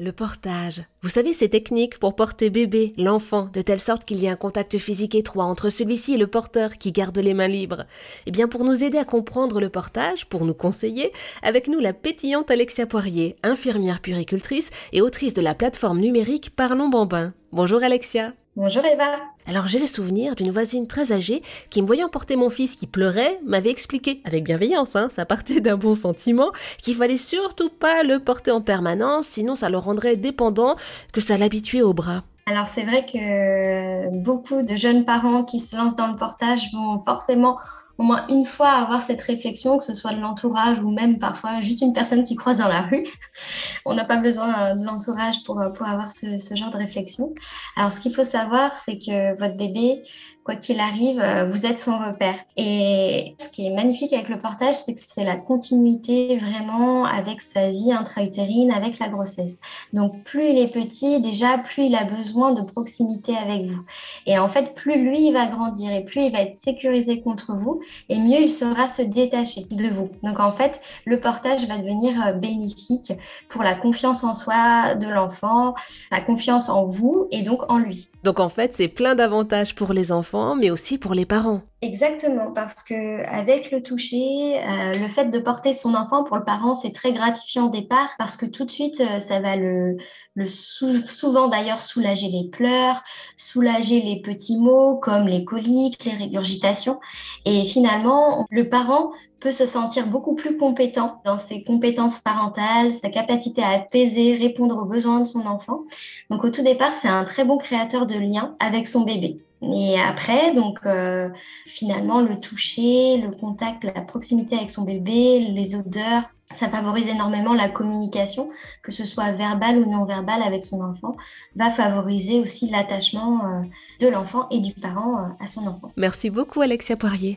Le portage. Vous savez ces techniques pour porter bébé, l'enfant, de telle sorte qu'il y ait un contact physique étroit entre celui-ci et le porteur qui garde les mains libres. Eh bien, pour nous aider à comprendre le portage, pour nous conseiller, avec nous la pétillante Alexia Poirier, infirmière puricultrice et autrice de la plateforme numérique Parlons Bambin. Bonjour Alexia. Bonjour Eva. Alors j'ai le souvenir d'une voisine très âgée qui, me voyant porter mon fils qui pleurait, m'avait expliqué, avec bienveillance, hein, ça partait d'un bon sentiment, qu'il fallait surtout pas le porter en permanence, sinon ça le rendrait dépendant, que ça l'habituait au bras. Alors c'est vrai que beaucoup de jeunes parents qui se lancent dans le portage vont forcément au moins une fois avoir cette réflexion, que ce soit de l'entourage ou même parfois juste une personne qui croise dans la rue. On n'a pas besoin de l'entourage pour, pour avoir ce, ce, genre de réflexion. Alors, ce qu'il faut savoir, c'est que votre bébé, quoi qu'il arrive, euh, vous êtes son repère. Et ce qui est magnifique avec le portage, c'est que c'est la continuité vraiment avec sa vie intra-utérine, avec la grossesse. Donc plus il est petit, déjà, plus il a besoin de proximité avec vous. Et en fait, plus lui va grandir et plus il va être sécurisé contre vous, et mieux il saura se détacher de vous. Donc en fait, le portage va devenir euh, bénéfique pour la confiance en soi de l'enfant, sa confiance en vous et donc en lui. Donc en fait, c'est plein d'avantages pour les enfants, mais aussi pour les parents. Exactement, parce que avec le toucher, euh, le fait de porter son enfant pour le parent, c'est très gratifiant au départ parce que tout de suite, euh, ça va le, le souvent d'ailleurs soulager les pleurs, soulager les petits maux comme les coliques, les régurgitations, et finalement, le parent peut se sentir beaucoup plus compétent dans ses compétences parentales, sa capacité à apaiser, répondre aux besoins de son enfant. Donc au tout départ, c'est un très bon créateur de liens avec son bébé. Et après, donc euh, finalement, le toucher, le contact, la proximité avec son bébé, les odeurs, ça favorise énormément la communication, que ce soit verbale ou non verbale avec son enfant, va favoriser aussi l'attachement euh, de l'enfant et du parent euh, à son enfant. Merci beaucoup Alexia Poirier.